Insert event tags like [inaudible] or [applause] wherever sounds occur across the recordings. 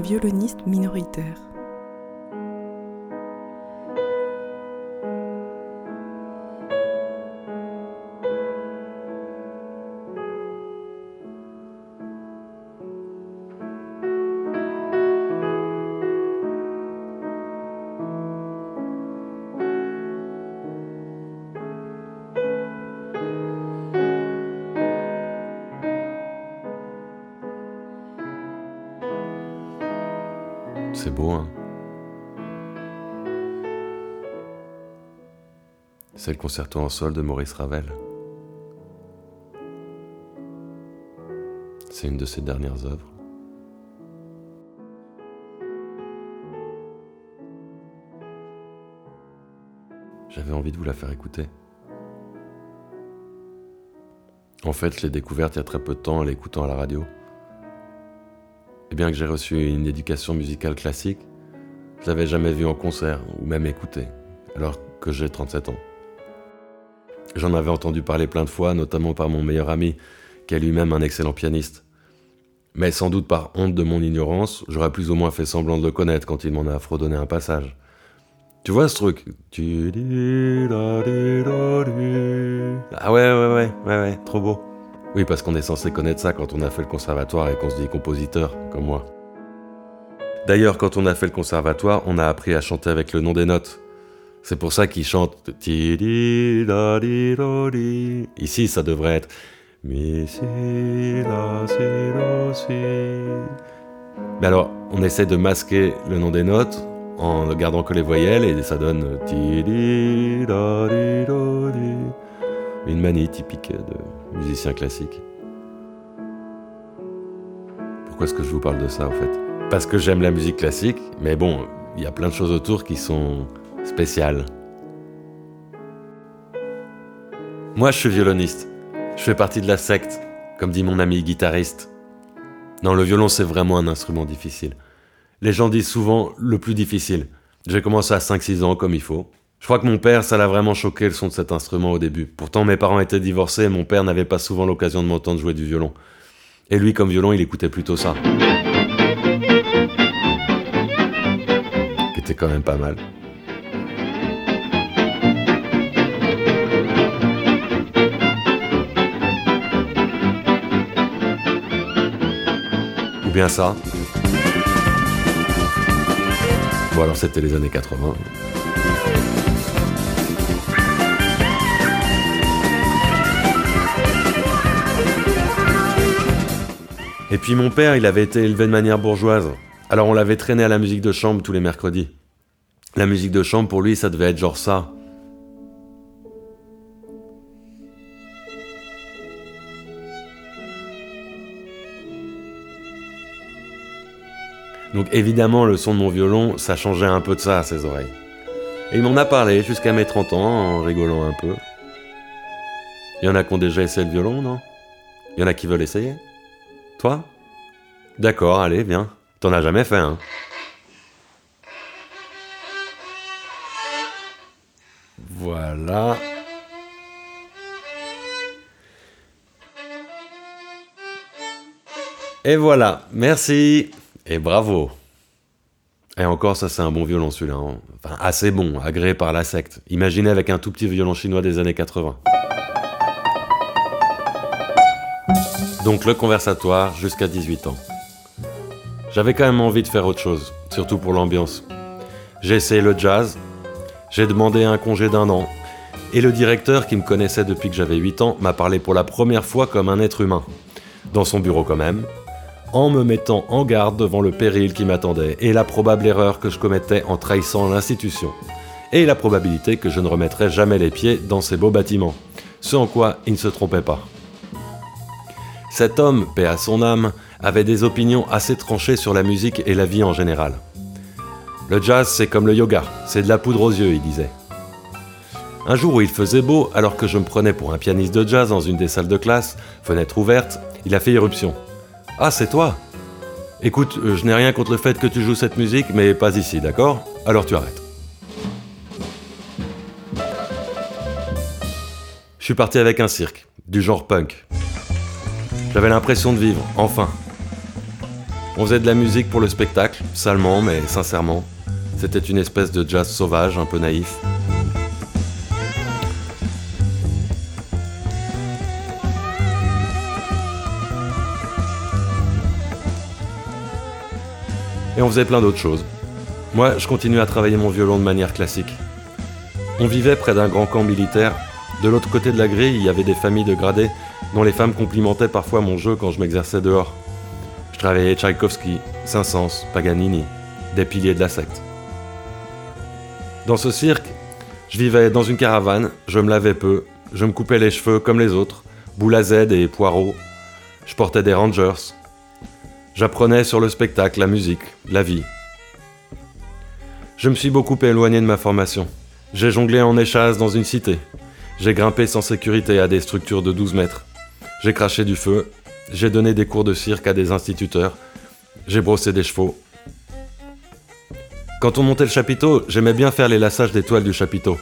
un violoniste minoritaire. C'est le concerto en sol de Maurice Ravel. C'est une de ses dernières œuvres. J'avais envie de vous la faire écouter. En fait, je l'ai découverte il y a très peu de temps en l'écoutant à la radio. Et bien que j'ai reçu une éducation musicale classique, je l'avais jamais vue en concert ou même écoutée, alors que j'ai 37 ans. J'en avais entendu parler plein de fois, notamment par mon meilleur ami, qui est lui-même un excellent pianiste. Mais sans doute par honte de mon ignorance, j'aurais plus ou moins fait semblant de le connaître quand il m'en a fredonné un passage. Tu vois ce truc? Ah ouais, ouais, ouais, ouais, ouais, trop beau. Oui, parce qu'on est censé connaître ça quand on a fait le conservatoire et qu'on se dit compositeur, comme moi. D'ailleurs, quand on a fait le conservatoire, on a appris à chanter avec le nom des notes. C'est pour ça qu'ils chantent. Ici, ça devrait être. Mais alors, on essaie de masquer le nom des notes en ne gardant que les voyelles et ça donne. Une manie typique de musicien classique. Pourquoi est-ce que je vous parle de ça en fait? Parce que j'aime la musique classique, mais bon, il y a plein de choses autour qui sont spéciales. Moi, je suis violoniste. Je fais partie de la secte, comme dit mon ami guitariste. Non, le violon, c'est vraiment un instrument difficile. Les gens disent souvent le plus difficile. J'ai commencé à 5-6 ans comme il faut. Je crois que mon père, ça l'a vraiment choqué le son de cet instrument au début. Pourtant, mes parents étaient divorcés et mon père n'avait pas souvent l'occasion de m'entendre jouer du violon. Et lui, comme violon, il écoutait plutôt ça. Qui était quand même pas mal. Bien ça. Bon alors c'était les années 80. Et puis mon père, il avait été élevé de manière bourgeoise. Alors on l'avait traîné à la musique de chambre tous les mercredis. La musique de chambre, pour lui, ça devait être genre ça. Donc évidemment, le son de mon violon, ça changeait un peu de ça à ses oreilles. Et il m'en a parlé jusqu'à mes 30 ans, en rigolant un peu. Il y en a qui ont déjà essayé le violon, non? Il y en a qui veulent essayer toi? D'accord, allez, viens. T'en as jamais fait, hein Voilà. Et voilà, merci. Et bravo. Et encore, ça c'est un bon violon celui-là. Hein. Enfin, assez bon, agréé par la secte. Imaginez avec un tout petit violon chinois des années 80. Donc le conversatoire jusqu'à 18 ans. J'avais quand même envie de faire autre chose, surtout pour l'ambiance. J'ai essayé le jazz, j'ai demandé un congé d'un an, et le directeur, qui me connaissait depuis que j'avais 8 ans, m'a parlé pour la première fois comme un être humain, dans son bureau quand même, en me mettant en garde devant le péril qui m'attendait et la probable erreur que je commettais en trahissant l'institution, et la probabilité que je ne remettrais jamais les pieds dans ces beaux bâtiments, ce en quoi il ne se trompait pas. Cet homme, paix à son âme, avait des opinions assez tranchées sur la musique et la vie en général. Le jazz, c'est comme le yoga, c'est de la poudre aux yeux, il disait. Un jour où il faisait beau, alors que je me prenais pour un pianiste de jazz dans une des salles de classe, fenêtre ouverte, il a fait irruption. Ah, c'est toi Écoute, euh, je n'ai rien contre le fait que tu joues cette musique, mais pas ici, d'accord? Alors tu arrêtes. Je suis parti avec un cirque, du genre punk. J'avais l'impression de vivre, enfin. On faisait de la musique pour le spectacle, salement mais sincèrement. C'était une espèce de jazz sauvage, un peu naïf. Et on faisait plein d'autres choses. Moi, je continuais à travailler mon violon de manière classique. On vivait près d'un grand camp militaire. De l'autre côté de la grille, il y avait des familles de gradés dont les femmes complimentaient parfois mon jeu quand je m'exerçais dehors. Je travaillais Tchaïkovski, Saint-Saëns, Paganini, des piliers de la secte. Dans ce cirque, je vivais dans une caravane, je me lavais peu, je me coupais les cheveux comme les autres, boule à Z et poireaux. Je portais des Rangers. J'apprenais sur le spectacle, la musique, la vie. Je me suis beaucoup éloigné de ma formation. J'ai jonglé en échasse dans une cité. J'ai grimpé sans sécurité à des structures de 12 mètres. J'ai craché du feu. J'ai donné des cours de cirque à des instituteurs. J'ai brossé des chevaux. Quand on montait le chapiteau, j'aimais bien faire les lassages des toiles du chapiteau.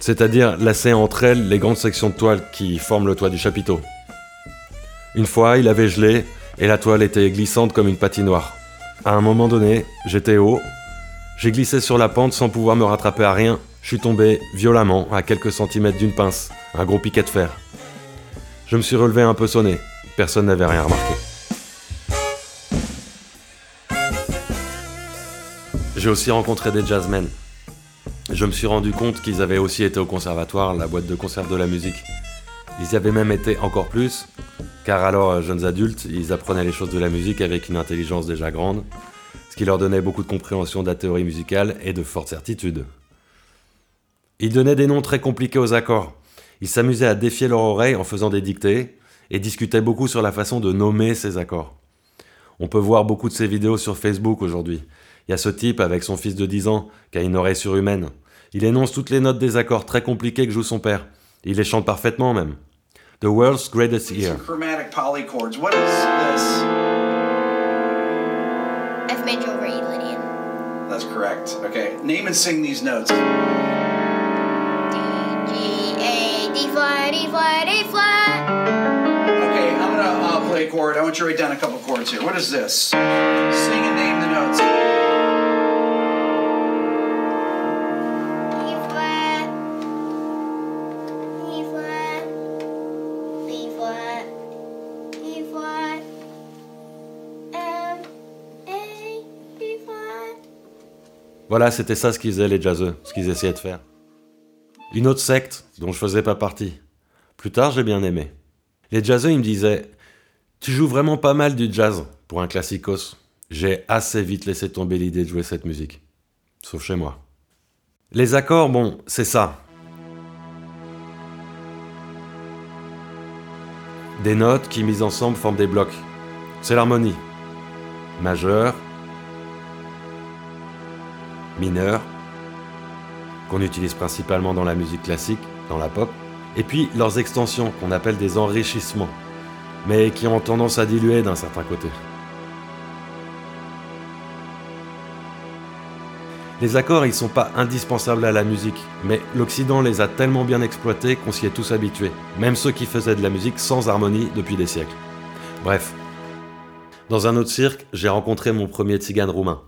C'est-à-dire lasser entre elles les grandes sections de toile qui forment le toit du chapiteau. Une fois, il avait gelé et la toile était glissante comme une patinoire. À un moment donné, j'étais haut, j'ai glissé sur la pente sans pouvoir me rattraper à rien. Je suis tombé violemment à quelques centimètres d'une pince, un gros piquet de fer. Je me suis relevé un peu sonné. Personne n'avait rien remarqué. J'ai aussi rencontré des jazzmen. Je me suis rendu compte qu'ils avaient aussi été au conservatoire, la boîte de conserve de la musique. Ils y avaient même été encore plus, car alors, jeunes adultes, ils apprenaient les choses de la musique avec une intelligence déjà grande, ce qui leur donnait beaucoup de compréhension de la théorie musicale et de fortes certitudes. Ils donnaient des noms très compliqués aux accords. Ils s'amusaient à défier leur oreille en faisant des dictées et discutaient beaucoup sur la façon de nommer ces accords. On peut voir beaucoup de ces vidéos sur Facebook aujourd'hui. Il y a ce type avec son fils de 10 ans qui a une oreille surhumaine. Il énonce toutes les notes des accords très compliqués que joue son père. Il les chante parfaitement même. The World's Greatest Ear. major over E, Lydian. That's correct. Okay, name and sing these notes. D, G, A, D flat, E flat, A flat. Okay, I'm gonna uh, play a chord. I want you to write down a couple chords here. What is this? Sing and name the notes. Voilà, c'était ça ce qu'ils faisaient les jazzeux, ce qu'ils essayaient de faire. Une autre secte dont je faisais pas partie. Plus tard, j'ai bien aimé. Les jazzeux, ils me disaient Tu joues vraiment pas mal du jazz pour un classicos. J'ai assez vite laissé tomber l'idée de jouer cette musique. Sauf chez moi. Les accords, bon, c'est ça. Des notes qui, mises ensemble, forment des blocs. C'est l'harmonie. Majeur, mineur, qu'on utilise principalement dans la musique classique, dans la pop, et puis leurs extensions, qu'on appelle des enrichissements, mais qui ont tendance à diluer d'un certain côté. Les accords, ils sont pas indispensables à la musique, mais l'Occident les a tellement bien exploités qu'on s'y est tous habitués, même ceux qui faisaient de la musique sans harmonie depuis des siècles. Bref. Dans un autre cirque, j'ai rencontré mon premier tzigane roumain.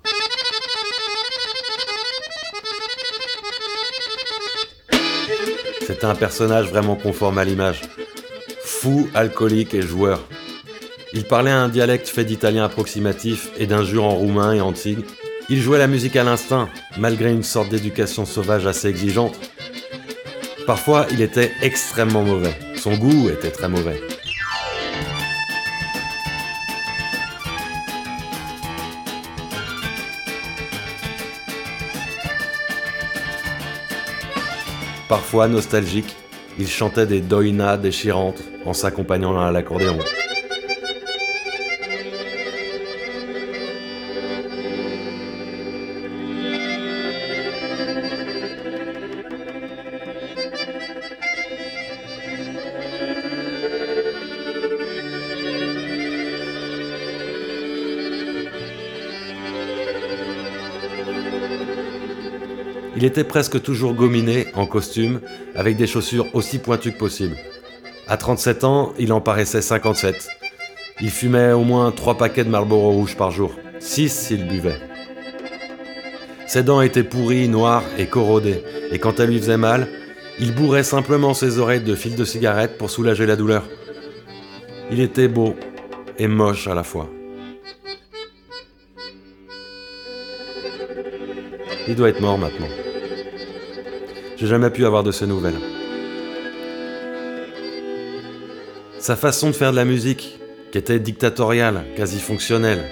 C'était un personnage vraiment conforme à l'image. Fou, alcoolique et joueur. Il parlait un dialecte fait d'italien approximatif et d'injures en roumain et en tigre. Il jouait la musique à l'instinct, malgré une sorte d'éducation sauvage assez exigeante. Parfois, il était extrêmement mauvais. Son goût était très mauvais. Parfois nostalgique, il chantait des doïnas déchirantes en s'accompagnant à l'accordéon. Était presque toujours gominé, en costume, avec des chaussures aussi pointues que possible. À 37 ans, il en paraissait 57. Il fumait au moins trois paquets de Marlboro rouge par jour, six s'il buvait. Ses dents étaient pourries, noires et corrodées, et quand elle lui faisait mal, il bourrait simplement ses oreilles de fils de cigarette pour soulager la douleur. Il était beau et moche à la fois. Il doit être mort maintenant. J'ai jamais pu avoir de ses nouvelles. Sa façon de faire de la musique, qui était dictatoriale, quasi fonctionnelle,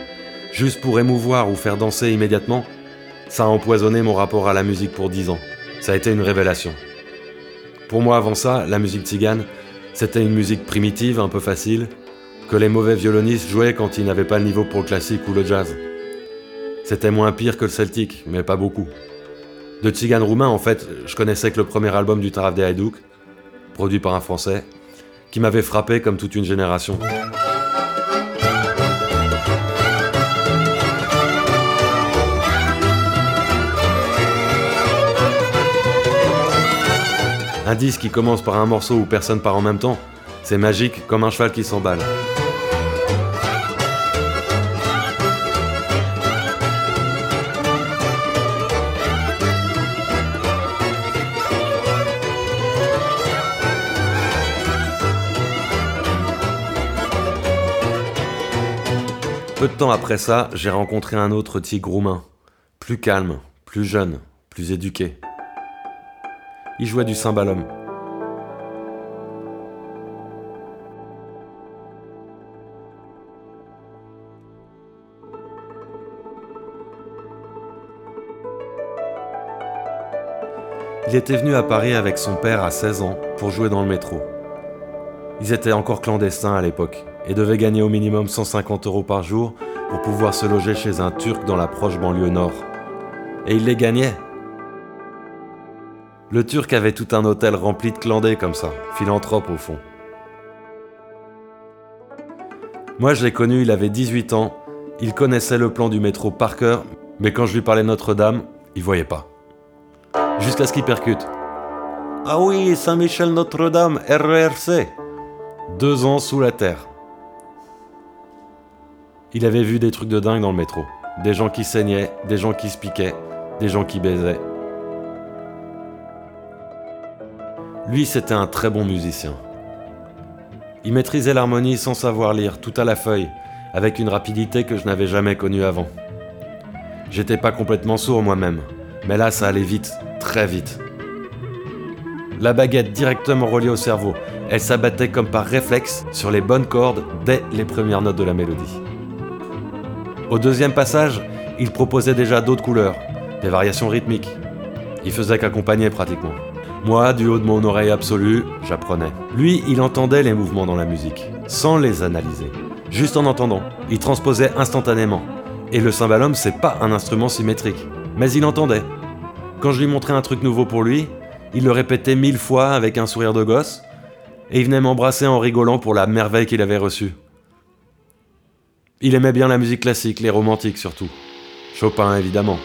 juste pour émouvoir ou faire danser immédiatement, ça a empoisonné mon rapport à la musique pour dix ans. Ça a été une révélation. Pour moi, avant ça, la musique tzigane, c'était une musique primitive, un peu facile, que les mauvais violonistes jouaient quand ils n'avaient pas le niveau pour le classique ou le jazz. C'était moins pire que le celtique, mais pas beaucoup. De tzigane roumain, en fait, je connaissais que le premier album du Taraf des Haïdouk, produit par un Français, qui m'avait frappé comme toute une génération. Un disque qui commence par un morceau où personne part en même temps, c'est magique comme un cheval qui s'emballe. Peu de temps après ça, j'ai rencontré un autre tigre roumain, plus calme, plus jeune, plus éduqué. Il jouait du cymbalum. Il était venu à Paris avec son père à 16 ans pour jouer dans le métro. Ils étaient encore clandestins à l'époque et devaient gagner au minimum 150 euros par jour pour pouvoir se loger chez un Turc dans la proche banlieue nord. Et il les gagnait. Le Turc avait tout un hôtel rempli de clandés comme ça, philanthrope au fond. Moi je l'ai connu, il avait 18 ans, il connaissait le plan du métro par cœur, mais quand je lui parlais Notre-Dame, il voyait pas. Jusqu'à ce qu'il percute. Ah oui, Saint-Michel Notre-Dame, RERC. Deux ans sous la terre. Il avait vu des trucs de dingue dans le métro. Des gens qui saignaient, des gens qui se piquaient, des gens qui baisaient. Lui, c'était un très bon musicien. Il maîtrisait l'harmonie sans savoir lire, tout à la feuille, avec une rapidité que je n'avais jamais connue avant. J'étais pas complètement sourd moi-même, mais là ça allait vite, très vite. La baguette directement reliée au cerveau, elle s'abattait comme par réflexe sur les bonnes cordes dès les premières notes de la mélodie. Au deuxième passage, il proposait déjà d'autres couleurs, des variations rythmiques. Il faisait qu'accompagner pratiquement. Moi, du haut de mon oreille absolue, j'apprenais. Lui, il entendait les mouvements dans la musique, sans les analyser. Juste en entendant, il transposait instantanément. Et le cymbalum, c'est pas un instrument symétrique, mais il entendait. Quand je lui montrais un truc nouveau pour lui, il le répétait mille fois avec un sourire de gosse, et il venait m'embrasser en rigolant pour la merveille qu'il avait reçue. Il aimait bien la musique classique, les romantiques surtout. Chopin évidemment.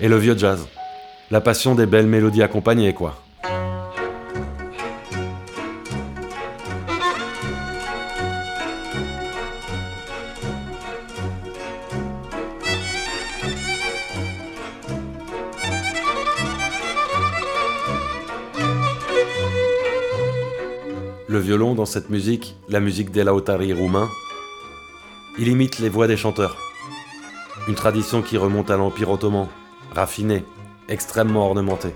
Et le vieux jazz. La passion des belles mélodies accompagnées, quoi. Le violon dans cette musique, la musique des lautari roumains, il imite les voix des chanteurs. Une tradition qui remonte à l'Empire ottoman, raffinée, extrêmement ornementée.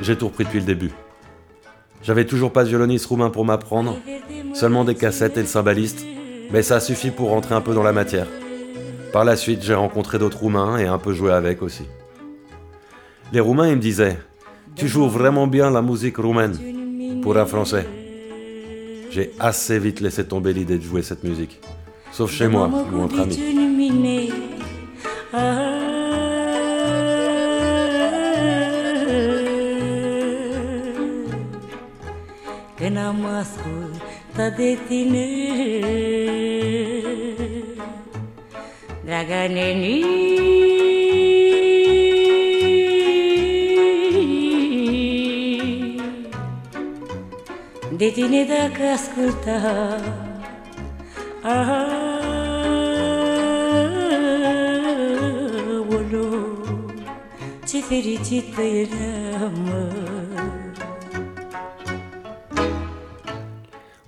J'ai tout repris depuis le début. J'avais toujours pas de violoniste roumain pour m'apprendre, seulement des cassettes et le cymbaliste, mais ça a suffi pour rentrer un peu dans la matière. Par la suite, j'ai rencontré d'autres Roumains et un peu joué avec aussi. Les Roumains, ils me disaient Tu joues vraiment bien la musique roumaine pour un Français. J'ai assez vite laissé tomber l'idée de jouer cette musique, sauf chez moi ou entre amis.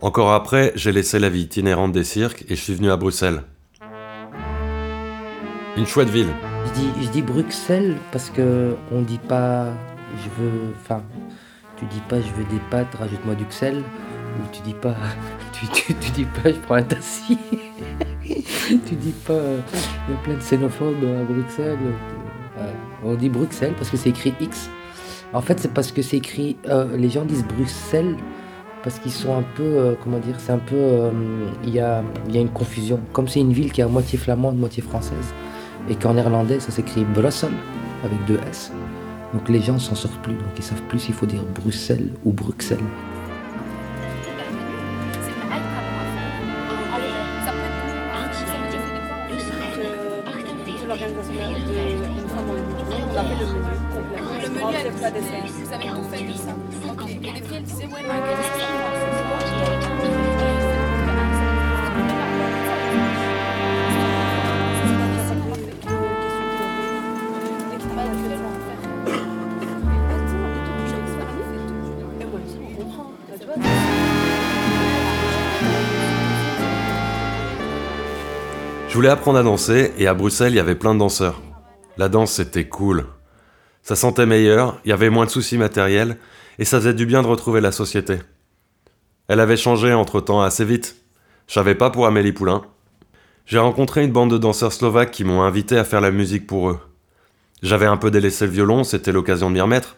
Encore après, j'ai laissé la vie itinérante des cirques et je suis venu à Bruxelles. Une chouette ville. Je dis, Bruxelles parce que on dit pas je veux. Enfin, tu dis pas je veux des pâtes, rajoute-moi du Xel. Ou tu dis pas. [laughs] Tu, dis pas je prends un tassi. [laughs] tu dis pas. Il y a plein de xénophobes à Bruxelles. Euh, on dit Bruxelles parce que c'est écrit X. En fait, c'est parce que c'est écrit. euh, les gens disent Bruxelles parce qu'ils sont un peu. euh, comment dire C'est un peu. Il y, a, y a une confusion. Comme c'est une ville qui est à moitié flamande, moitié française. Et qu'en néerlandais, ça s'écrit Brussel avec deux S. Donc les gens s'en sortent plus. Donc ils savent plus s'il faut dire Bruxelles ou Bruxelles. Voulais apprendre à danser et à Bruxelles, il y avait plein de danseurs. La danse, c'était cool. Ça sentait meilleur, il y avait moins de soucis matériels et ça faisait du bien de retrouver la société. Elle avait changé entre-temps assez vite. Je savais pas pour Amélie Poulain. J'ai rencontré une bande de danseurs slovaques qui m'ont invité à faire la musique pour eux. J'avais un peu délaissé le violon, c'était l'occasion de m'y remettre.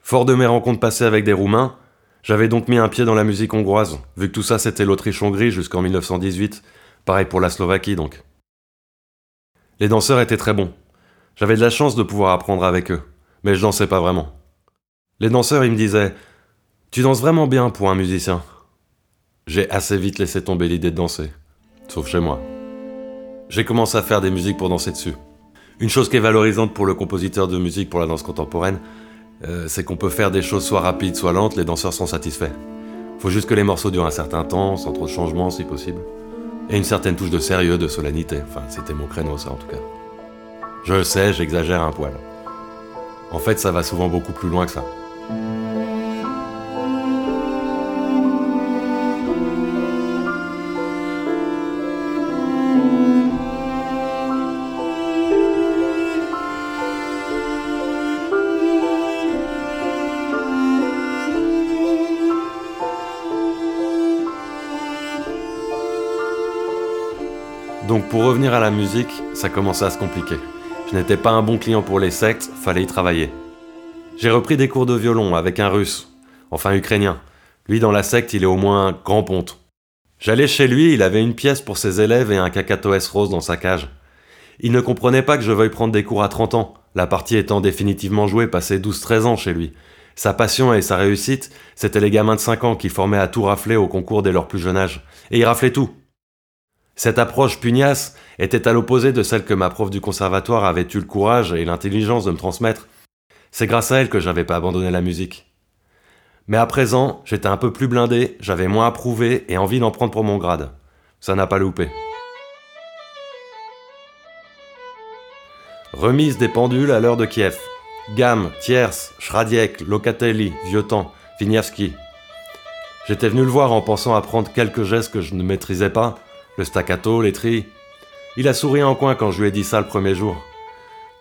Fort de mes rencontres passées avec des Roumains, j'avais donc mis un pied dans la musique hongroise, vu que tout ça c'était l'Autriche-Hongrie jusqu'en 1918, pareil pour la Slovaquie donc. Les danseurs étaient très bons. J'avais de la chance de pouvoir apprendre avec eux, mais je dansais pas vraiment. Les danseurs, ils me disaient Tu danses vraiment bien pour un musicien. J'ai assez vite laissé tomber l'idée de danser, sauf chez moi. J'ai commencé à faire des musiques pour danser dessus. Une chose qui est valorisante pour le compositeur de musique pour la danse contemporaine, euh, c'est qu'on peut faire des choses soit rapides, soit lentes, les danseurs sont satisfaits. Faut juste que les morceaux durent un certain temps, sans trop de changements si possible. Et une certaine touche de sérieux, de solennité. Enfin, c'était mon créneau, ça en tout cas. Je sais, j'exagère un poil. En fait, ça va souvent beaucoup plus loin que ça. Donc pour revenir à la musique, ça commençait à se compliquer. Je n'étais pas un bon client pour les sectes, fallait y travailler. J'ai repris des cours de violon avec un russe, enfin ukrainien. Lui dans la secte, il est au moins grand ponte. J'allais chez lui, il avait une pièce pour ses élèves et un cacatoès rose dans sa cage. Il ne comprenait pas que je veuille prendre des cours à 30 ans, la partie étant définitivement jouée passé 12-13 ans chez lui. Sa passion et sa réussite, c'était les gamins de 5 ans qui formaient à tout rafler au concours dès leur plus jeune âge. Et ils raflaient tout. Cette approche pugnace était à l'opposé de celle que ma prof du conservatoire avait eu le courage et l'intelligence de me transmettre. C'est grâce à elle que j'avais pas abandonné la musique. Mais à présent, j'étais un peu plus blindé, j'avais moins à prouver et envie d'en prendre pour mon grade. Ça n'a pas loupé. Remise des pendules à l'heure de Kiev. Gamme, Tierce, Schradiek, Locatelli, Vieuxtemps, Vigniavski. J'étais venu le voir en pensant apprendre quelques gestes que je ne maîtrisais pas, le staccato, les trilles. Il a souri en coin quand je lui ai dit ça le premier jour.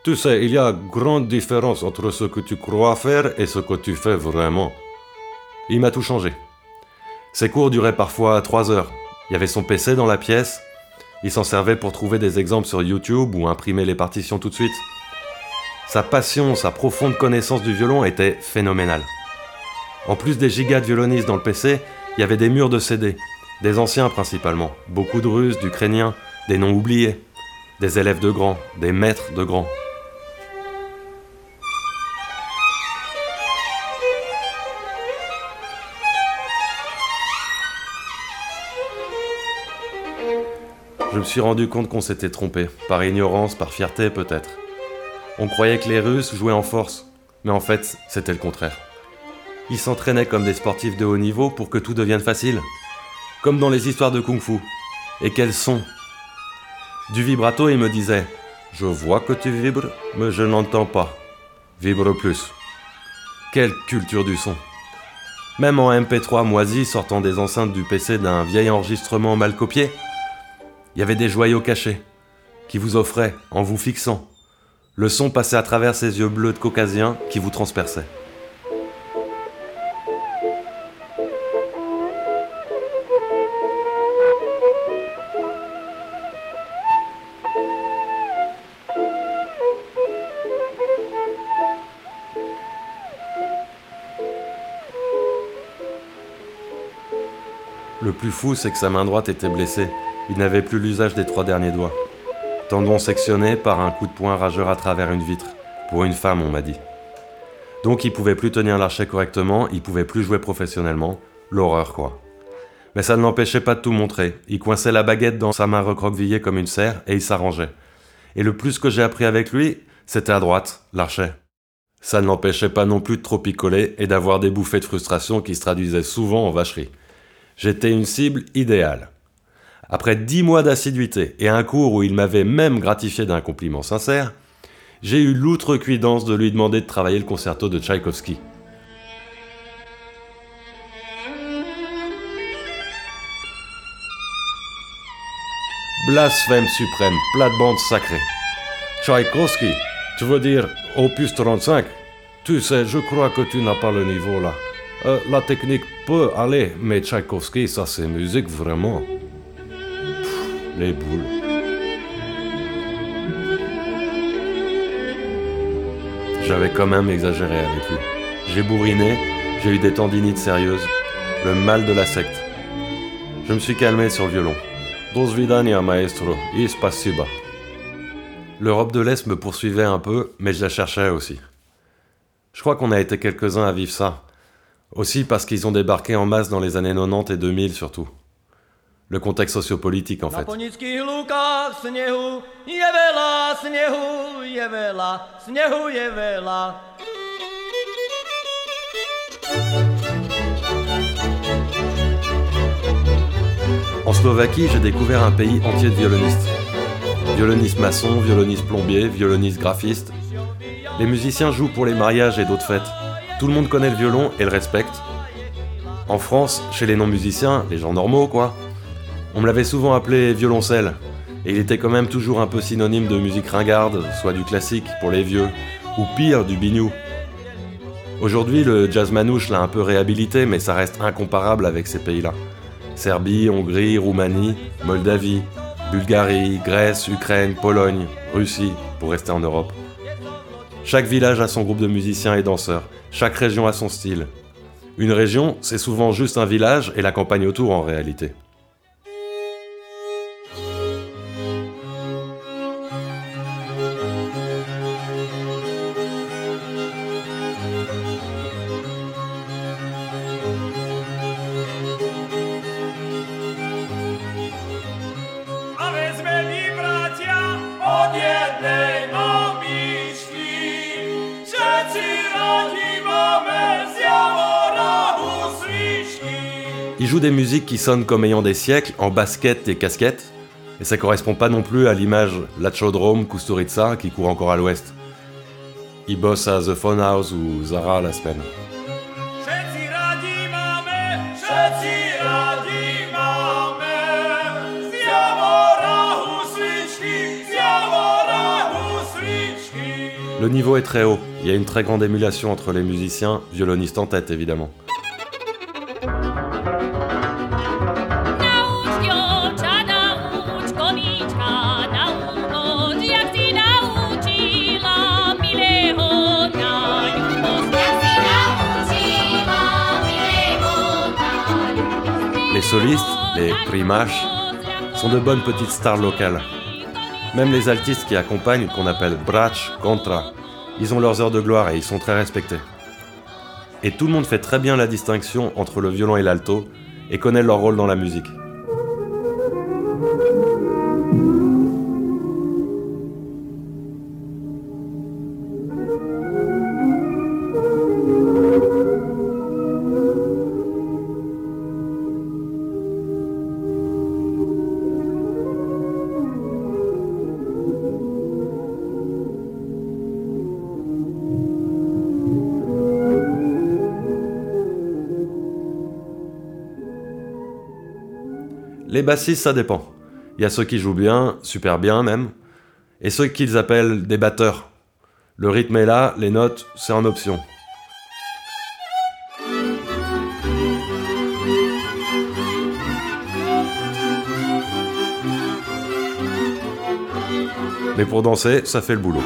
Tu sais, il y a grande différence entre ce que tu crois faire et ce que tu fais vraiment. Il m'a tout changé. Ses cours duraient parfois trois heures. Il y avait son PC dans la pièce. Il s'en servait pour trouver des exemples sur YouTube ou imprimer les partitions tout de suite. Sa passion, sa profonde connaissance du violon était phénoménale. En plus des gigas de violonistes dans le PC, il y avait des murs de CD, des anciens principalement, beaucoup de Russes, d'Ukrainiens, des noms oubliés, des élèves de grands, des maîtres de grands. Je me suis rendu compte qu'on s'était trompé, par ignorance, par fierté peut-être. On croyait que les Russes jouaient en force, mais en fait, c'était le contraire. Ils s'entraînaient comme des sportifs de haut niveau pour que tout devienne facile, comme dans les histoires de kung-fu. Et quels sons Du vibrato, il me disait Je vois que tu vibres, mais je n'entends pas. Vibre plus. Quelle culture du son Même en MP3 moisi sortant des enceintes du PC d'un vieil enregistrement mal copié, il y avait des joyaux cachés qui vous offraient, en vous fixant, le son passait à travers ces yeux bleus de caucasien qui vous transperçaient. Fou, c'est que sa main droite était blessée. Il n'avait plus l'usage des trois derniers doigts. Tendon sectionné par un coup de poing rageur à travers une vitre. Pour une femme, on m'a dit. Donc il pouvait plus tenir l'archet correctement, il pouvait plus jouer professionnellement. L'horreur, quoi. Mais ça ne l'empêchait pas de tout montrer. Il coinçait la baguette dans sa main recroquevillée comme une serre et il s'arrangeait. Et le plus que j'ai appris avec lui, c'était à droite, l'archet. Ça ne l'empêchait pas non plus de trop picoler et d'avoir des bouffées de frustration qui se traduisaient souvent en vacherie. J'étais une cible idéale. Après dix mois d'assiduité et un cours où il m'avait même gratifié d'un compliment sincère, j'ai eu l'outrecuidance de lui demander de travailler le concerto de Tchaïkovski. Blasphème suprême, plate-bande sacrée. Tchaïkovski, tu veux dire opus 35 Tu sais, je crois que tu n'as pas le niveau là. Euh, la technique peut aller, mais Tchaïkovski, ça c'est musique vraiment. Les boules. J'avais quand même exagéré avec lui. J'ai bourriné, j'ai eu des tendinites sérieuses, le mal de la secte. Je me suis calmé sur le violon. Dos vidania, maestro, y spasiba. L'Europe de l'Est me poursuivait un peu, mais je la cherchais aussi. Je crois qu'on a été quelques-uns à vivre ça. Aussi parce qu'ils ont débarqué en masse dans les années 90 et 2000 surtout. Le contexte sociopolitique en fait. En Slovaquie, j'ai découvert un pays entier de violonistes. Violonistes maçons, violonistes plombiers, violonistes graphistes. Les musiciens jouent pour les mariages et d'autres fêtes. Tout le monde connaît le violon et le respecte. En France, chez les non-musiciens, les gens normaux quoi, on me l'avait souvent appelé violoncelle. Et il était quand même toujours un peu synonyme de musique ringarde, soit du classique pour les vieux, ou pire, du bignou. Aujourd'hui, le jazz manouche l'a un peu réhabilité, mais ça reste incomparable avec ces pays-là. Serbie, Hongrie, Roumanie, Moldavie, Bulgarie, Grèce, Ukraine, Pologne, Russie, pour rester en Europe. Chaque village a son groupe de musiciens et danseurs, chaque région a son style. Une région, c'est souvent juste un village et la campagne autour en réalité. Qui sonnent comme ayant des siècles en basket et casquette, et ça correspond pas non plus à l'image Lachodrome, Kusturica qui court encore à l'ouest. Ils bossent à The Phone House ou Zara la semaine. Le niveau est très haut, il y a une très grande émulation entre les musiciens, violonistes en tête évidemment. Solistes, les primaches, sont de bonnes petites stars locales. Même les altistes qui accompagnent, qu'on appelle brach, contra, ils ont leurs heures de gloire et ils sont très respectés. Et tout le monde fait très bien la distinction entre le violon et l'alto et connaît leur rôle dans la musique. Les bassistes, ça dépend. Il y a ceux qui jouent bien, super bien même, et ceux qu'ils appellent des batteurs. Le rythme est là, les notes, c'est en option. Mais pour danser, ça fait le boulot.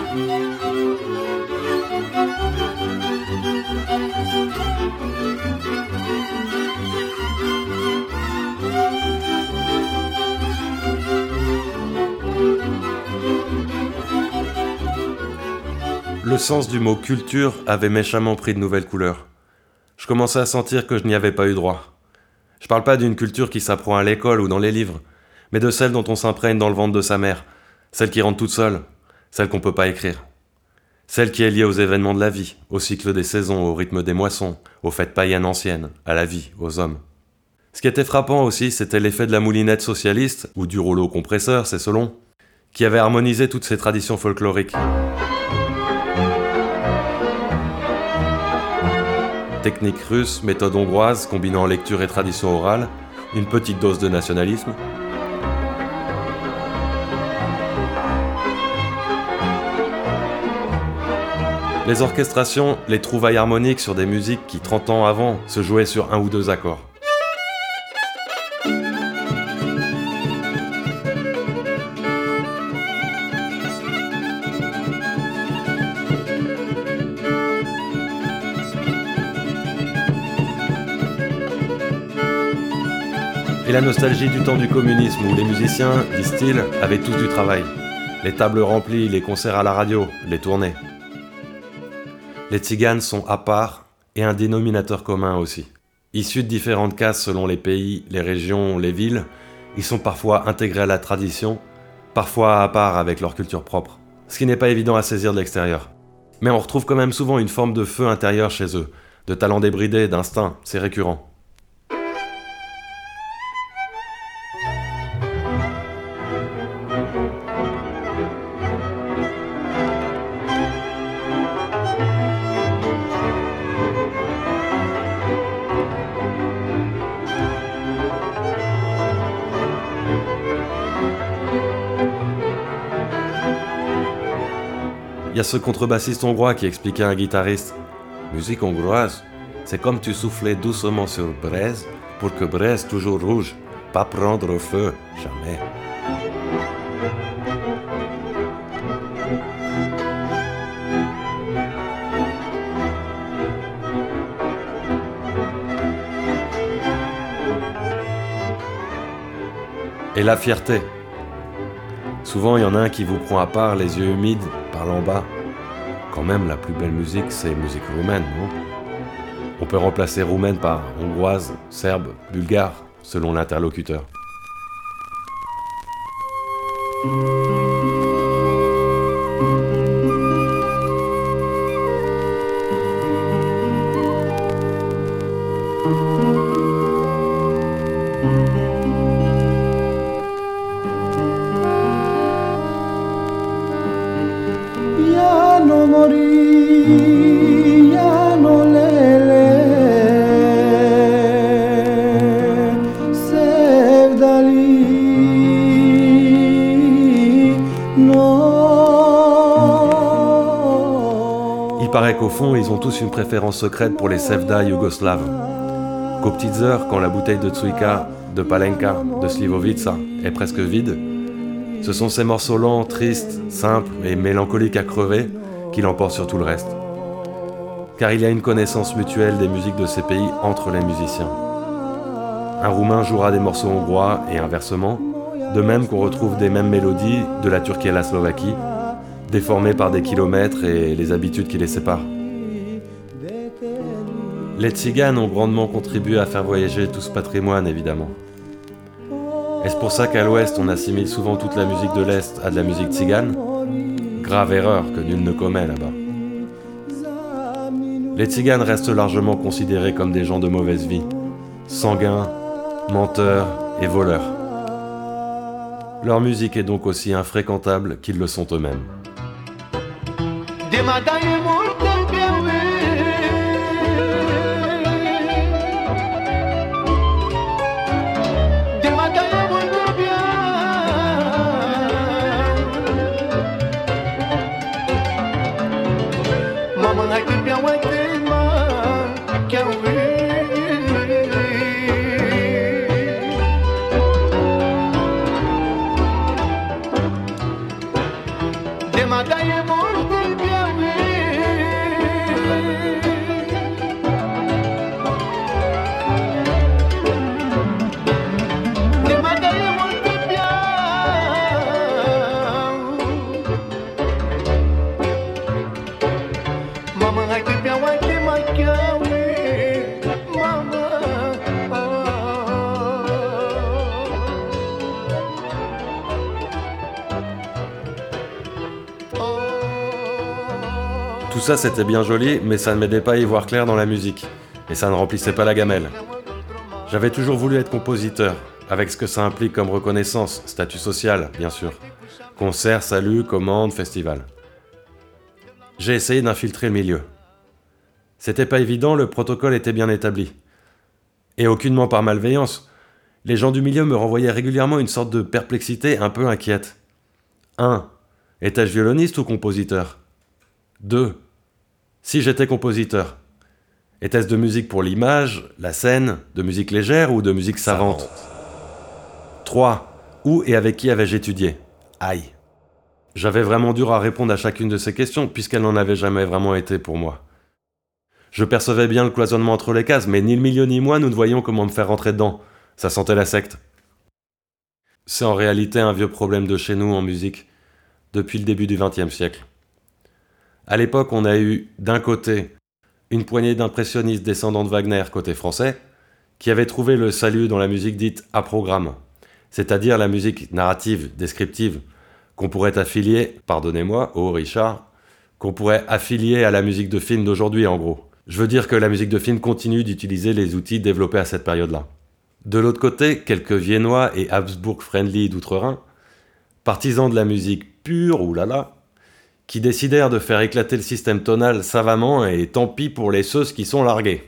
Le sens du mot culture avait méchamment pris de nouvelles couleurs. Je commençais à sentir que je n'y avais pas eu droit. Je parle pas d'une culture qui s'apprend à l'école ou dans les livres, mais de celle dont on s'imprègne dans le ventre de sa mère, celle qui rentre toute seule, celle qu'on peut pas écrire. Celle qui est liée aux événements de la vie, au cycle des saisons, au rythme des moissons, aux fêtes païennes anciennes, à la vie, aux hommes. Ce qui était frappant aussi, c'était l'effet de la moulinette socialiste, ou du rouleau compresseur, c'est selon, qui avait harmonisé toutes ces traditions folkloriques. Technique russe, méthode hongroise combinant lecture et tradition orale, une petite dose de nationalisme. Les orchestrations, les trouvailles harmoniques sur des musiques qui 30 ans avant se jouaient sur un ou deux accords. Et la nostalgie du temps du communisme où les musiciens, disent-ils, avaient tous du travail. Les tables remplies, les concerts à la radio, les tournées. Les tziganes sont à part et un dénominateur commun aussi. Issus de différentes cases selon les pays, les régions, les villes, ils sont parfois intégrés à la tradition, parfois à part avec leur culture propre. Ce qui n'est pas évident à saisir de l'extérieur. Mais on retrouve quand même souvent une forme de feu intérieur chez eux, de talent débridé, d'instinct, c'est récurrent. Ce contrebassiste hongrois qui expliquait à un guitariste Musique hongroise, c'est comme tu soufflais doucement sur braise pour que braise toujours rouge, pas prendre feu, jamais. Et la fierté. Souvent, il y en a un qui vous prend à part, les yeux humides, par en bas. Quand même, la plus belle musique, c'est musique roumaine, non? On peut remplacer roumaine par hongroise, serbe, bulgare, selon l'interlocuteur. Ont tous une préférence secrète pour les sevda yougoslaves. Qu'aux petites heures, quand la bouteille de Tsuika, de Palenka, de Slivovica est presque vide, ce sont ces morceaux lents, tristes, simples et mélancoliques à crever qui l'emportent sur tout le reste. Car il y a une connaissance mutuelle des musiques de ces pays entre les musiciens. Un Roumain jouera des morceaux hongrois et inversement, de même qu'on retrouve des mêmes mélodies de la Turquie à la Slovaquie, déformées par des kilomètres et les habitudes qui les séparent. Les tziganes ont grandement contribué à faire voyager tout ce patrimoine, évidemment. Est-ce pour ça qu'à l'ouest on assimile souvent toute la musique de l'est à de la musique tzigane? Grave erreur que nul ne commet là-bas. Les tziganes restent largement considérés comme des gens de mauvaise vie, sanguins, menteurs et voleurs. Leur musique est donc aussi infréquentable qu'ils le sont eux-mêmes. Madayemo ça c'était bien joli, mais ça ne m'aidait pas à y voir clair dans la musique. Et ça ne remplissait pas la gamelle. J'avais toujours voulu être compositeur, avec ce que ça implique comme reconnaissance, statut social, bien sûr. Concert, salut, commande, festival. J'ai essayé d'infiltrer le milieu. C'était pas évident, le protocole était bien établi. Et aucunement par malveillance. Les gens du milieu me renvoyaient régulièrement une sorte de perplexité un peu inquiète. 1. Étais-je violoniste ou compositeur? 2. Si j'étais compositeur, était-ce de musique pour l'image, la scène, de musique légère ou de musique savante? 3. Où et avec qui avais-je étudié? Aïe. J'avais vraiment dur à répondre à chacune de ces questions puisqu'elles n'en avaient jamais vraiment été pour moi. Je percevais bien le cloisonnement entre les cases, mais ni le milieu ni moi nous ne voyions comment me faire rentrer dedans. Ça sentait la secte. C'est en réalité un vieux problème de chez nous en musique, depuis le début du XXe siècle. À l'époque, on a eu, d'un côté, une poignée d'impressionnistes descendants de Wagner côté français, qui avaient trouvé le salut dans la musique dite à programme, c'est-à-dire la musique narrative, descriptive, qu'on pourrait affilier, pardonnez-moi, au Richard, qu'on pourrait affilier à la musique de film d'aujourd'hui en gros. Je veux dire que la musique de film continue d'utiliser les outils développés à cette période-là. De l'autre côté, quelques Viennois et Habsbourg-friendly d'outre-Rhin, partisans de la musique pure, oulala, qui décidèrent de faire éclater le système tonal savamment et tant pis pour les seuses qui sont largués.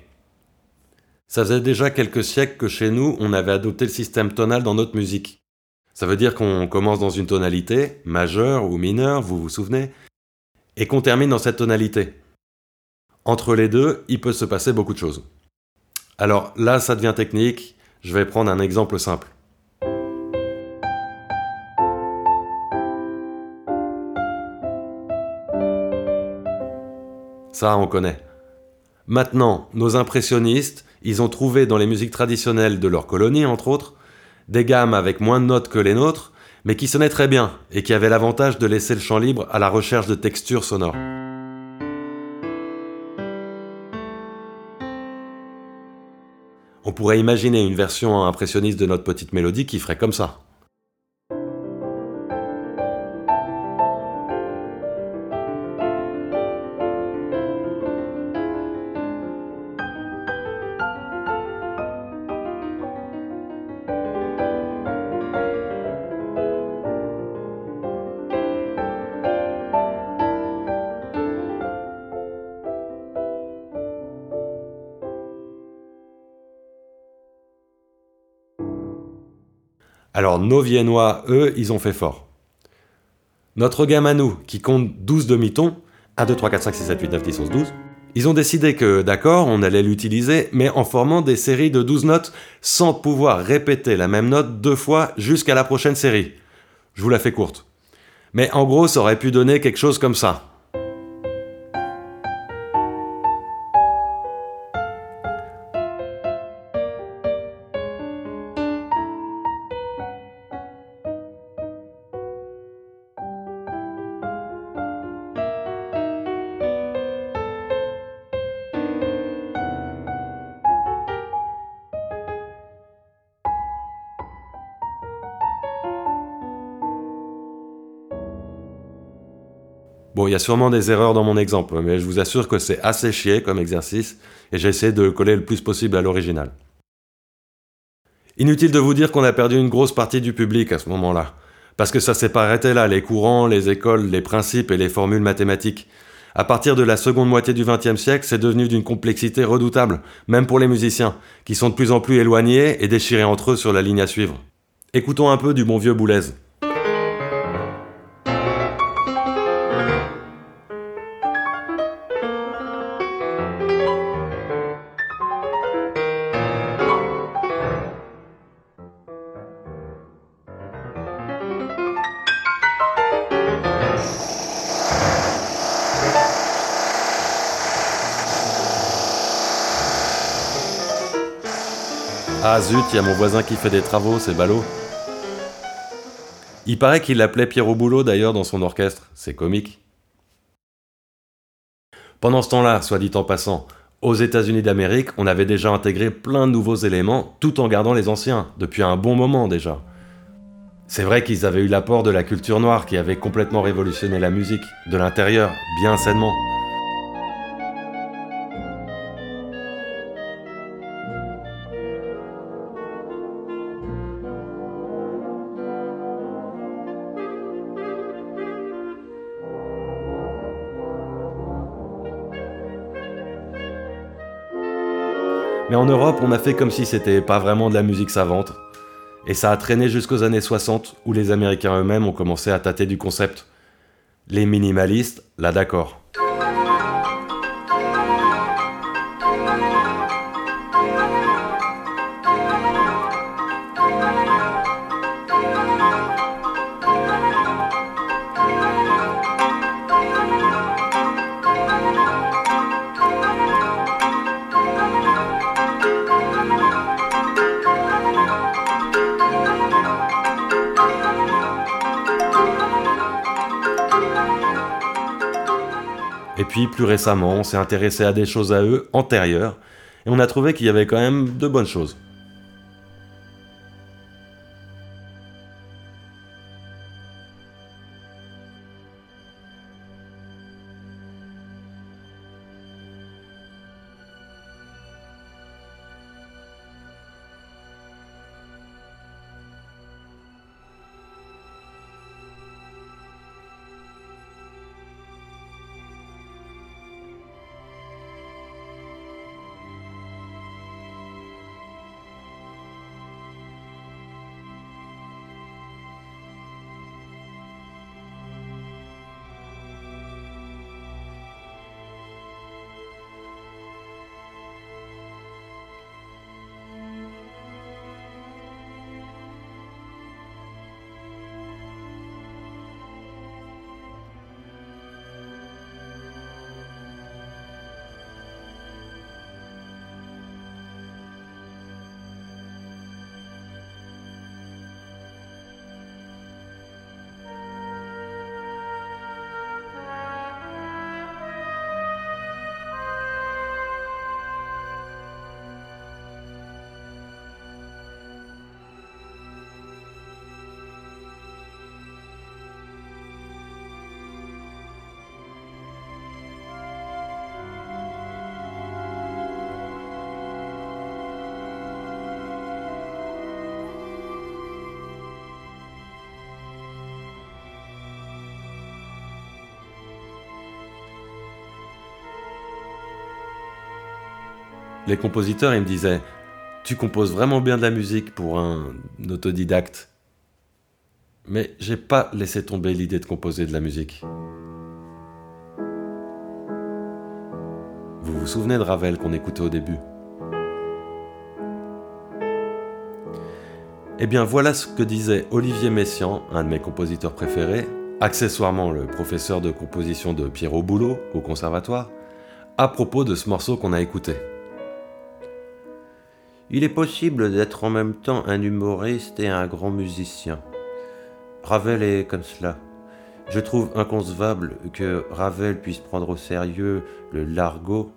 Ça faisait déjà quelques siècles que chez nous, on avait adopté le système tonal dans notre musique. Ça veut dire qu'on commence dans une tonalité, majeure ou mineure, vous vous souvenez, et qu'on termine dans cette tonalité. Entre les deux, il peut se passer beaucoup de choses. Alors là, ça devient technique, je vais prendre un exemple simple. Ça, on connaît. Maintenant, nos impressionnistes, ils ont trouvé dans les musiques traditionnelles de leur colonie, entre autres, des gammes avec moins de notes que les nôtres, mais qui sonnaient très bien et qui avaient l'avantage de laisser le champ libre à la recherche de textures sonores. On pourrait imaginer une version impressionniste de notre petite mélodie qui ferait comme ça. Alors nos Viennois, eux, ils ont fait fort. Notre gamme à nous, qui compte 12 demi-tons, 1, 2, 3, 4, 5, 6, 7, 8, 9, 10, 11, 12, ils ont décidé que, d'accord, on allait l'utiliser, mais en formant des séries de 12 notes sans pouvoir répéter la même note deux fois jusqu'à la prochaine série. Je vous la fais courte. Mais en gros, ça aurait pu donner quelque chose comme ça. Il y a sûrement des erreurs dans mon exemple, mais je vous assure que c'est assez chier comme exercice, et j'ai essayé de le coller le plus possible à l'original. Inutile de vous dire qu'on a perdu une grosse partie du public à ce moment-là, parce que ça s'est pas arrêté là, les courants, les écoles, les principes et les formules mathématiques. À partir de la seconde moitié du XXe siècle, c'est devenu d'une complexité redoutable, même pour les musiciens, qui sont de plus en plus éloignés et déchirés entre eux sur la ligne à suivre. Écoutons un peu du bon vieux Boulez. Ah zut, il y a mon voisin qui fait des travaux, c'est ballot. Il paraît qu'il l'appelait Pierrot Boulot d'ailleurs dans son orchestre, c'est comique. Pendant ce temps-là, soit dit en passant, aux États-Unis d'Amérique, on avait déjà intégré plein de nouveaux éléments tout en gardant les anciens, depuis un bon moment déjà. C'est vrai qu'ils avaient eu l'apport de la culture noire qui avait complètement révolutionné la musique, de l'intérieur, bien sainement. Europe, on a fait comme si c'était pas vraiment de la musique savante. Et ça a traîné jusqu'aux années 60, où les Américains eux-mêmes ont commencé à tâter du concept. Les minimalistes, là d'accord. Récemment, on s'est intéressé à des choses à eux antérieures, et on a trouvé qu'il y avait quand même de bonnes choses. Les compositeurs, ils me disaient Tu composes vraiment bien de la musique pour un autodidacte. Mais j'ai pas laissé tomber l'idée de composer de la musique. Vous vous souvenez de Ravel qu'on écoutait au début? Eh bien voilà ce que disait Olivier Messiaen, un de mes compositeurs préférés, accessoirement le professeur de composition de Pierrot Boulot au conservatoire, à propos de ce morceau qu'on a écouté. Il est possible d'être en même temps un humoriste et un grand musicien. Ravel est comme cela. Je trouve inconcevable que Ravel puisse prendre au sérieux le largo,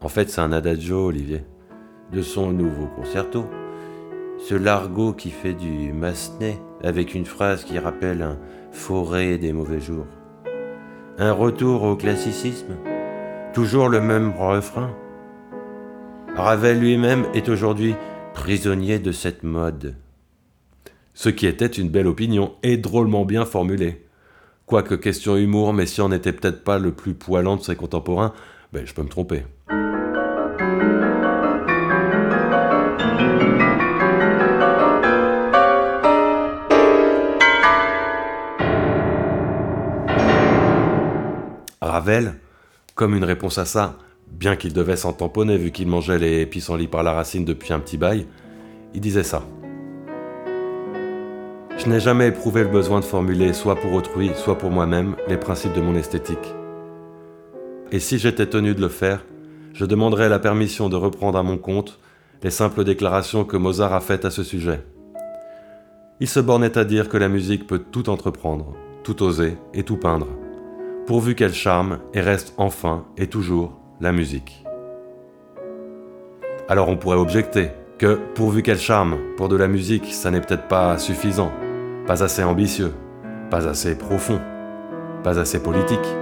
en fait c'est un adagio Olivier, de son nouveau concerto. Ce largo qui fait du massenet avec une phrase qui rappelle un forêt des mauvais jours. Un retour au classicisme, toujours le même refrain. Ravel lui-même est aujourd'hui prisonnier de cette mode. Ce qui était une belle opinion et drôlement bien formulée. Quoique question humour, mais si on n'était peut-être pas le plus poilant de ses contemporains, ben je peux me tromper. Ravel, comme une réponse à ça, bien qu'il devait s'en tamponner vu qu'il mangeait les pissenlits par la racine depuis un petit bail, il disait ça. Je n'ai jamais éprouvé le besoin de formuler, soit pour autrui, soit pour moi-même, les principes de mon esthétique. Et si j'étais tenu de le faire, je demanderais la permission de reprendre à mon compte les simples déclarations que Mozart a faites à ce sujet. Il se bornait à dire que la musique peut tout entreprendre, tout oser et tout peindre, pourvu qu'elle charme et reste enfin et toujours la musique. Alors on pourrait objecter que, pourvu qu'elle charme, pour de la musique, ça n'est peut-être pas suffisant, pas assez ambitieux, pas assez profond, pas assez politique.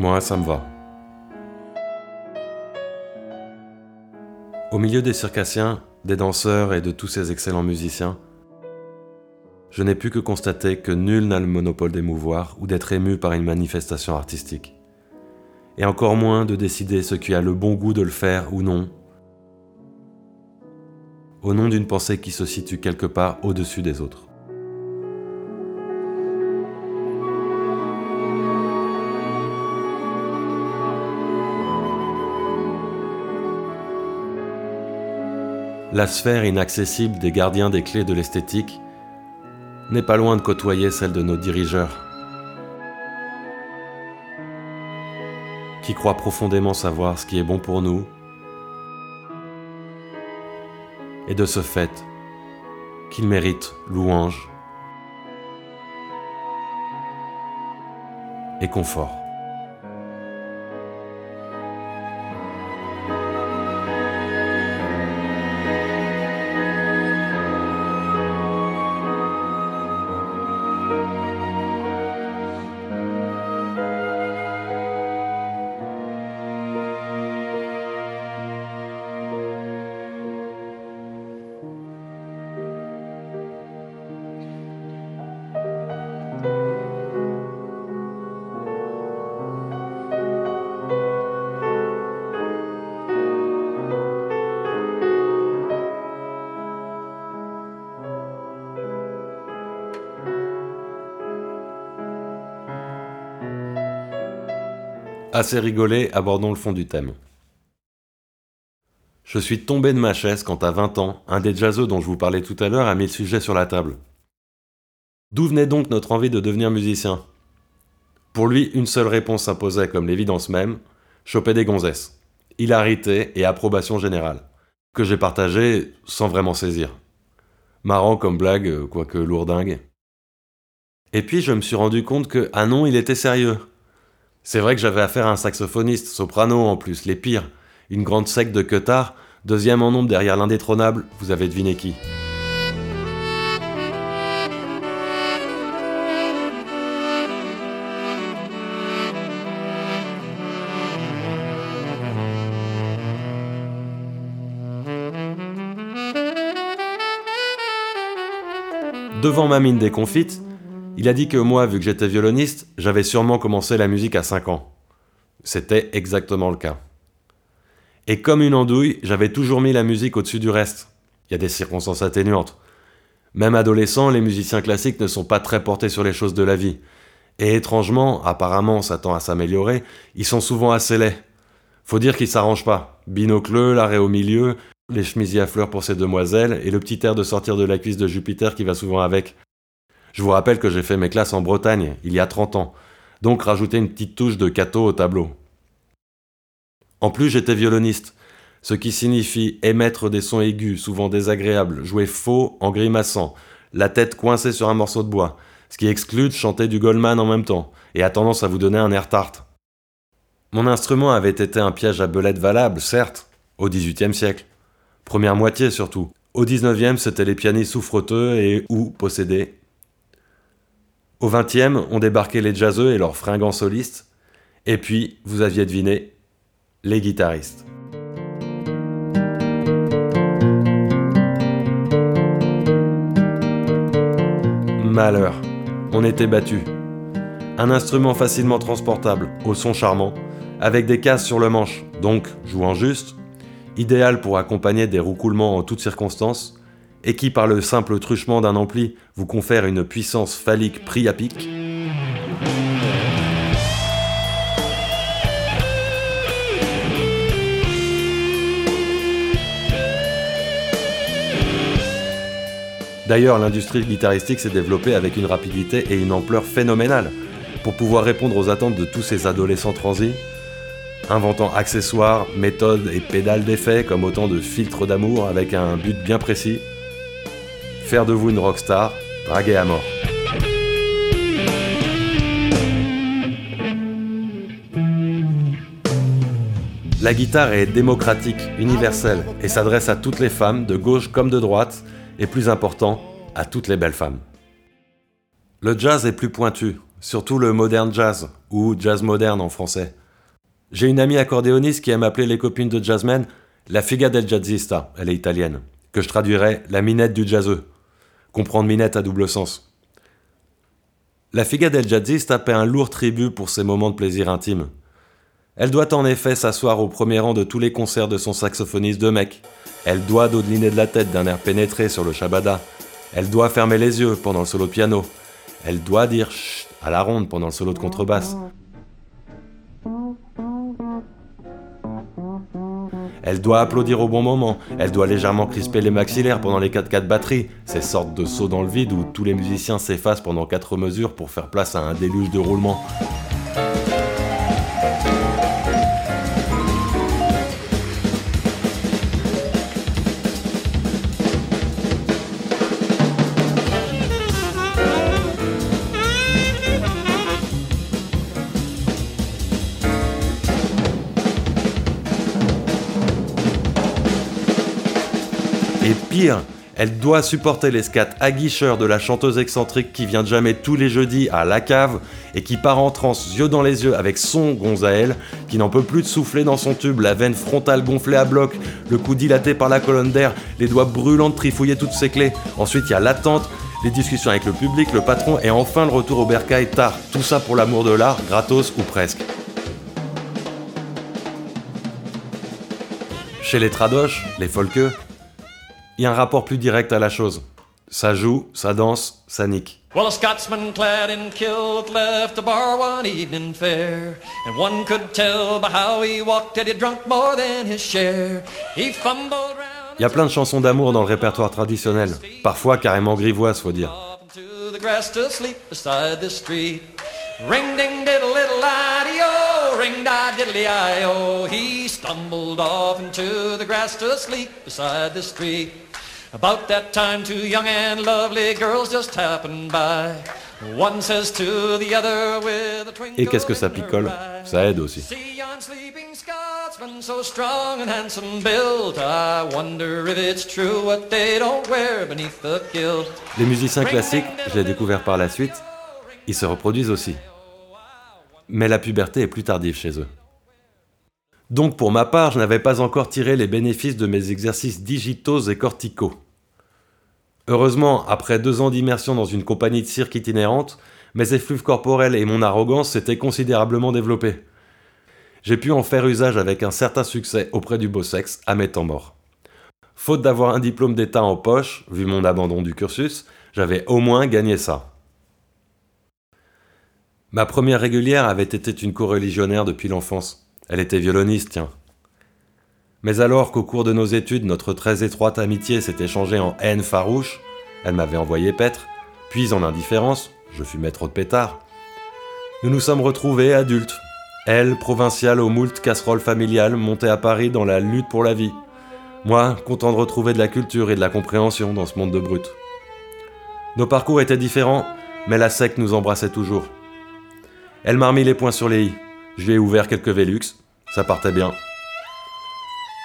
Moi, ça me va. Au milieu des circassiens, des danseurs et de tous ces excellents musiciens, je n'ai pu que constater que nul n'a le monopole d'émouvoir ou d'être ému par une manifestation artistique. Et encore moins de décider ce qui a le bon goût de le faire ou non, au nom d'une pensée qui se situe quelque part au-dessus des autres. La sphère inaccessible des gardiens des clés de l'esthétique n'est pas loin de côtoyer celle de nos dirigeurs, qui croient profondément savoir ce qui est bon pour nous, et de ce fait, qu'ils méritent louange et confort. Assez rigolé, abordons le fond du thème. Je suis tombé de ma chaise quand à 20 ans, un des jazzeux dont je vous parlais tout à l'heure a mis le sujet sur la table. D'où venait donc notre envie de devenir musicien? Pour lui, une seule réponse s'imposait comme l'évidence même, choper des gonzesses. Hilarité et approbation générale, que j'ai partagé sans vraiment saisir. Marrant comme blague, quoique lourdingue. Et puis je me suis rendu compte que, ah non, il était sérieux. C'est vrai que j'avais affaire à un saxophoniste, soprano en plus, les pires. Une grande sec de queutard, deuxième en nombre derrière l'indétrônable, vous avez deviné qui? Devant ma mine déconfite, il a dit que moi, vu que j'étais violoniste, j'avais sûrement commencé la musique à 5 ans. C'était exactement le cas. Et comme une andouille, j'avais toujours mis la musique au-dessus du reste. Il y a des circonstances atténuantes. Même adolescents, les musiciens classiques ne sont pas très portés sur les choses de la vie. Et étrangement, apparemment on s'attend à s'améliorer, ils sont souvent assez laids. Faut dire qu'ils s'arrangent pas. Binocleux, l'arrêt au milieu, les chemisiers à fleurs pour ces demoiselles, et le petit air de sortir de la cuisse de Jupiter qui va souvent avec. Je vous rappelle que j'ai fait mes classes en Bretagne, il y a 30 ans, donc rajouter une petite touche de cateau au tableau. En plus, j'étais violoniste, ce qui signifie émettre des sons aigus, souvent désagréables, jouer faux en grimaçant, la tête coincée sur un morceau de bois, ce qui exclut de chanter du Goldman en même temps, et a tendance à vous donner un air tarte. Mon instrument avait été un piège à belette valable, certes, au XVIIIe siècle. Première moitié surtout. Au XIXe, c'était les pianistes souffreteux et ou possédés. Au XXe, on débarquait les jazzeux et leurs fringants solistes. Et puis, vous aviez deviné, les guitaristes. Malheur, on était battu. Un instrument facilement transportable, au son charmant, avec des cases sur le manche, donc jouant juste, idéal pour accompagner des roucoulements en toutes circonstances, et qui par le simple truchement d'un ampli vous confère une puissance phallique priapique. D'ailleurs, l'industrie guitaristique s'est développée avec une rapidité et une ampleur phénoménales pour pouvoir répondre aux attentes de tous ces adolescents transis, inventant accessoires, méthodes et pédales d'effet comme autant de filtres d'amour avec un but bien précis faire de vous une rockstar, draguer à mort. La guitare est démocratique, universelle, et s'adresse à toutes les femmes, de gauche comme de droite, et plus important, à toutes les belles femmes. Le jazz est plus pointu, surtout le modern jazz, ou jazz moderne en français. J'ai une amie accordéoniste qui aime appeler les copines de jazzmen la figa del jazzista, elle est italienne, que je traduirais la minette du jazzeux. Comprendre minette à double sens. La figa del jazzista paie un lourd tribut pour ses moments de plaisir intime. Elle doit en effet s'asseoir au premier rang de tous les concerts de son saxophoniste de mec. Elle doit dodeliner de la tête d'un air pénétré sur le shabada. Elle doit fermer les yeux pendant le solo de piano. Elle doit dire chut à la ronde pendant le solo de contrebasse. Elle doit applaudir au bon moment, elle doit légèrement crisper les maxillaires pendant les 4-4 batteries, ces sortes de sauts dans le vide où tous les musiciens s'effacent pendant 4 mesures pour faire place à un déluge de roulement. Elle doit supporter les scats aguicheurs de la chanteuse excentrique qui vient de jamais tous les jeudis à la cave et qui part en transe, yeux dans les yeux, avec son gonzaël, qui n'en peut plus de souffler dans son tube, la veine frontale gonflée à bloc, le cou dilaté par la colonne d'air, les doigts brûlants de trifouiller toutes ses clés. Ensuite, il y a l'attente, les discussions avec le public, le patron et enfin le retour au bercail tard. Tout ça pour l'amour de l'art, gratos ou presque. Chez les tradoches, les folkeux, il y a un rapport plus direct à la chose. Ça joue, ça danse, ça nique. Well, a Scotsman clad in kilt left the bar one evening fair, and one could tell by how he walked that he'd drunk more than his share. He fumbled round Il y a plein de chansons d'amour dans le répertoire traditionnel, parfois carrément grivoises, faut dire. to the grass to sleep beside the street. Ring ding diddle little ideo, ring da diddly io. He stumbled off into the grass to sleep beside the street. About that time, two young and lovely girls just happened by. One says to the other with a twinkle Et qu'est-ce que ça picole? Ça aide aussi. See yon sleeping Scotsman so strong and handsome built. I wonder if it's true what they don't wear beneath the kilt. Les musiciens classiques, je l'ai découvert par la suite, ils se reproduisent aussi. Mais la puberté est plus tardive chez eux. Donc pour ma part, je n'avais pas encore tiré les bénéfices de mes exercices digitaux et corticaux. Heureusement, après deux ans d'immersion dans une compagnie de cirque itinérante, mes effluves corporels et mon arrogance s'étaient considérablement développés. J'ai pu en faire usage avec un certain succès auprès du beau sexe à mes temps morts. Faute d'avoir un diplôme d'état en poche, vu mon abandon du cursus, j'avais au moins gagné ça. Ma première régulière avait été une coreligionnaire depuis l'enfance. Elle était violoniste, tiens. Mais alors qu'au cours de nos études, notre très étroite amitié s'était changée en haine farouche, elle m'avait envoyé paître, puis en indifférence, je fus maître de pétard. Nous nous sommes retrouvés adultes. Elle, provinciale aux moult casseroles familiales, montée à Paris dans la lutte pour la vie. Moi, content de retrouver de la culture et de la compréhension dans ce monde de brutes. Nos parcours étaient différents, mais la secte nous embrassait toujours. Elle m'a remis les points sur les i. Je lui ai ouvert quelques Velux, ça partait bien.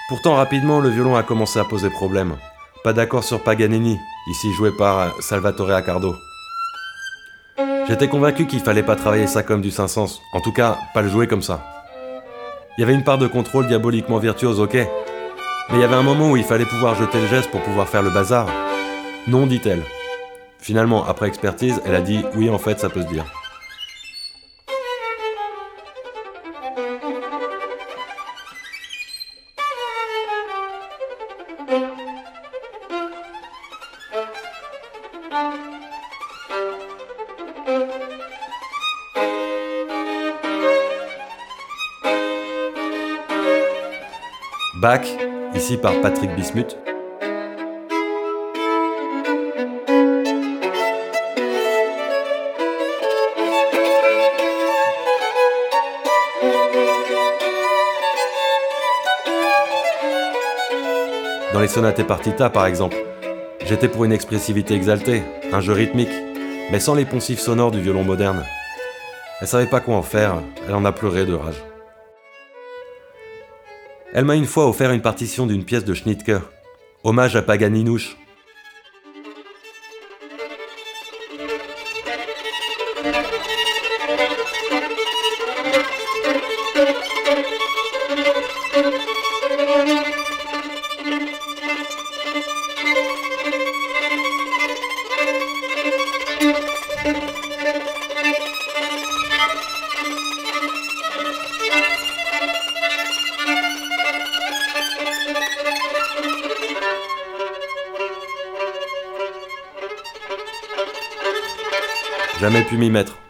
Pourtant, rapidement, le violon a commencé à poser problème. Pas d'accord sur Paganini, ici joué par Salvatore Accardo. J'étais convaincu qu'il fallait pas travailler ça comme du Saint-Saëns, en tout cas, pas le jouer comme ça. Il y avait une part de contrôle diaboliquement virtuose, ok, mais il y avait un moment où il fallait pouvoir jeter le geste pour pouvoir faire le bazar. Non, dit-elle. Finalement, après expertise, elle a dit oui, en fait, ça peut se dire. Back, ici par Patrick Bismuth. Dans les sonates et partitas, par exemple j'étais pour une expressivité exaltée, un jeu rythmique, mais sans les poncifs sonores du violon moderne. Elle savait pas quoi en faire, elle en a pleuré de rage. Elle m'a une fois offert une partition d'une pièce de Schnittke, hommage à Paganinouche.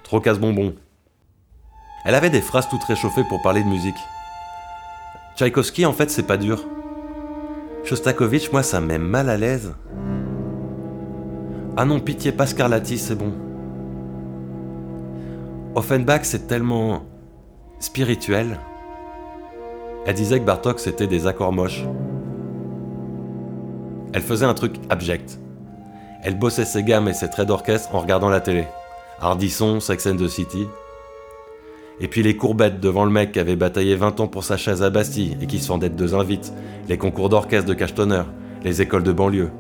Trop casse-bonbon. Elle avait des phrases toutes réchauffées pour parler de musique. Tchaïkovski, en fait, c'est pas dur. Shostakovich, moi, ça me met mal à l'aise. Ah non, pitié, pas Scarlatti, c'est bon. Offenbach, c'est tellement spirituel. Elle disait que Bartok, c'était des accords moches. Elle faisait un truc abject. Elle bossait ses gammes et ses traits d'orchestre en regardant la télé. Hardisson, Sex and the City. Et puis les courbettes devant le mec qui avait bataillé 20 ans pour sa chaise à Bastille et qui se fendait de deux invites, les concours d'orchestre de cachetonner, les écoles de banlieue,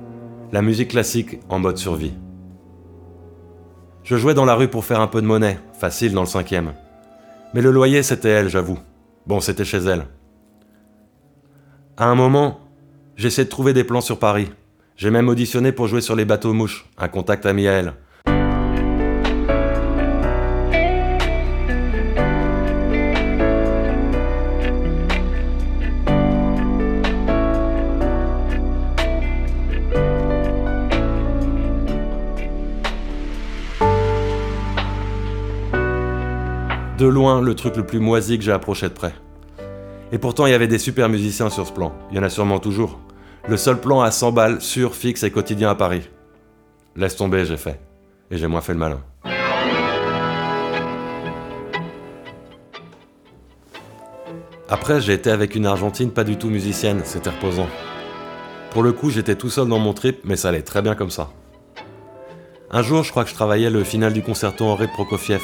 la musique classique en mode survie. Je jouais dans la rue pour faire un peu de monnaie, facile dans le cinquième. Mais le loyer, c'était elle, j'avoue. Bon, c'était chez elle. À un moment, j'essayais de trouver des plans sur Paris. J'ai même auditionné pour jouer sur les bateaux mouches, un contact ami à elle. De loin, le truc le plus moisi que j'ai approché de près. Et pourtant, il y avait des super musiciens sur ce plan. Il y en a sûrement toujours. Le seul plan à 100 balles, sûr, fixe et quotidien à Paris. Laisse tomber, j'ai fait. Et j'ai moins fait le malin. Après, j'ai été avec une Argentine pas du tout musicienne, c'était reposant. Pour le coup, j'étais tout seul dans mon trip, mais ça allait très bien comme ça. Un jour, je crois que je travaillais le final du concerto Henri Prokofiev,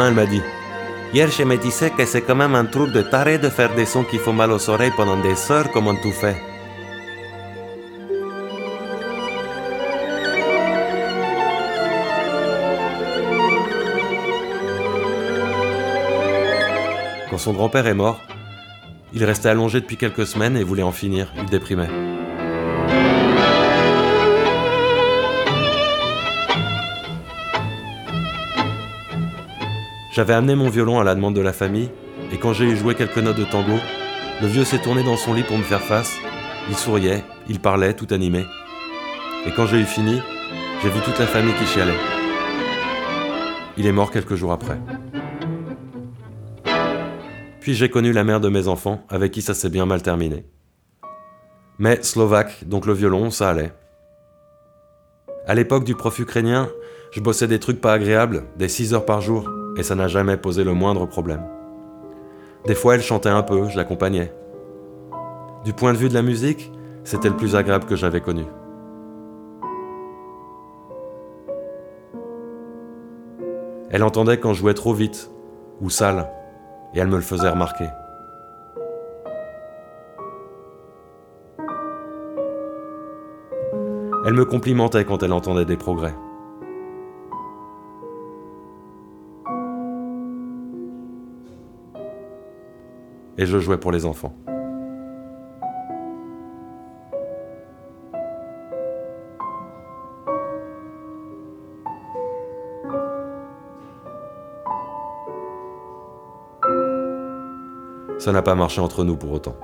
Elle m'a dit. Hier, je me disais que c'est quand même un truc de taré de faire des sons qui font mal aux oreilles pendant des heures, comment tu fais Quand son grand-père est mort, il restait allongé depuis quelques semaines et voulait en finir, il déprimait. J'avais amené mon violon à la demande de la famille, et quand j'ai eu joué quelques notes de tango, le vieux s'est tourné dans son lit pour me faire face. Il souriait, il parlait, tout animé. Et quand j'ai eu fini, j'ai vu toute la famille qui chialait. Il est mort quelques jours après. Puis j'ai connu la mère de mes enfants, avec qui ça s'est bien mal terminé. Mais slovaque, donc le violon, ça allait. À l'époque du prof ukrainien, je bossais des trucs pas agréables, des 6 heures par jour, et ça n'a jamais posé le moindre problème. Des fois, elle chantait un peu, je l'accompagnais. Du point de vue de la musique, c'était le plus agréable que j'avais connu. Elle entendait quand je jouais trop vite ou sale, et elle me le faisait remarquer. Elle me complimentait quand elle entendait des progrès. Et je jouais pour les enfants. Ça n'a pas marché entre nous pour autant.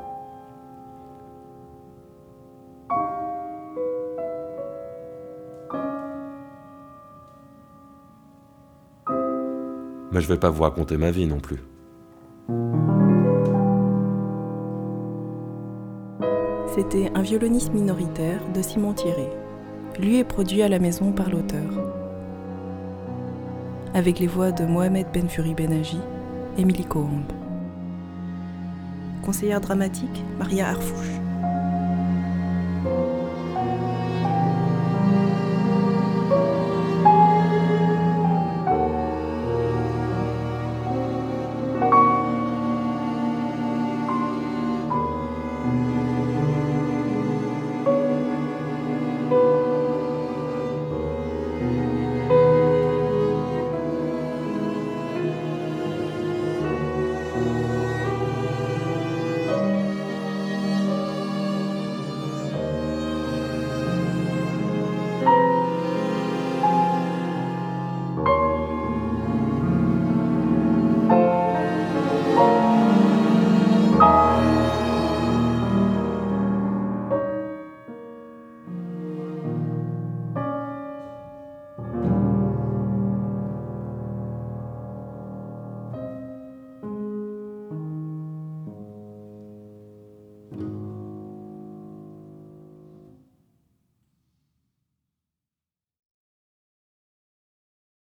Mais je vais pas vous raconter ma vie non plus. C'était un violoniste minoritaire de Simon Thierry, lu et produit à la maison par l'auteur. Avec les voix de Mohamed Benfuri Benaji, Émilie Coombe. Conseillère dramatique, Maria Arfouche.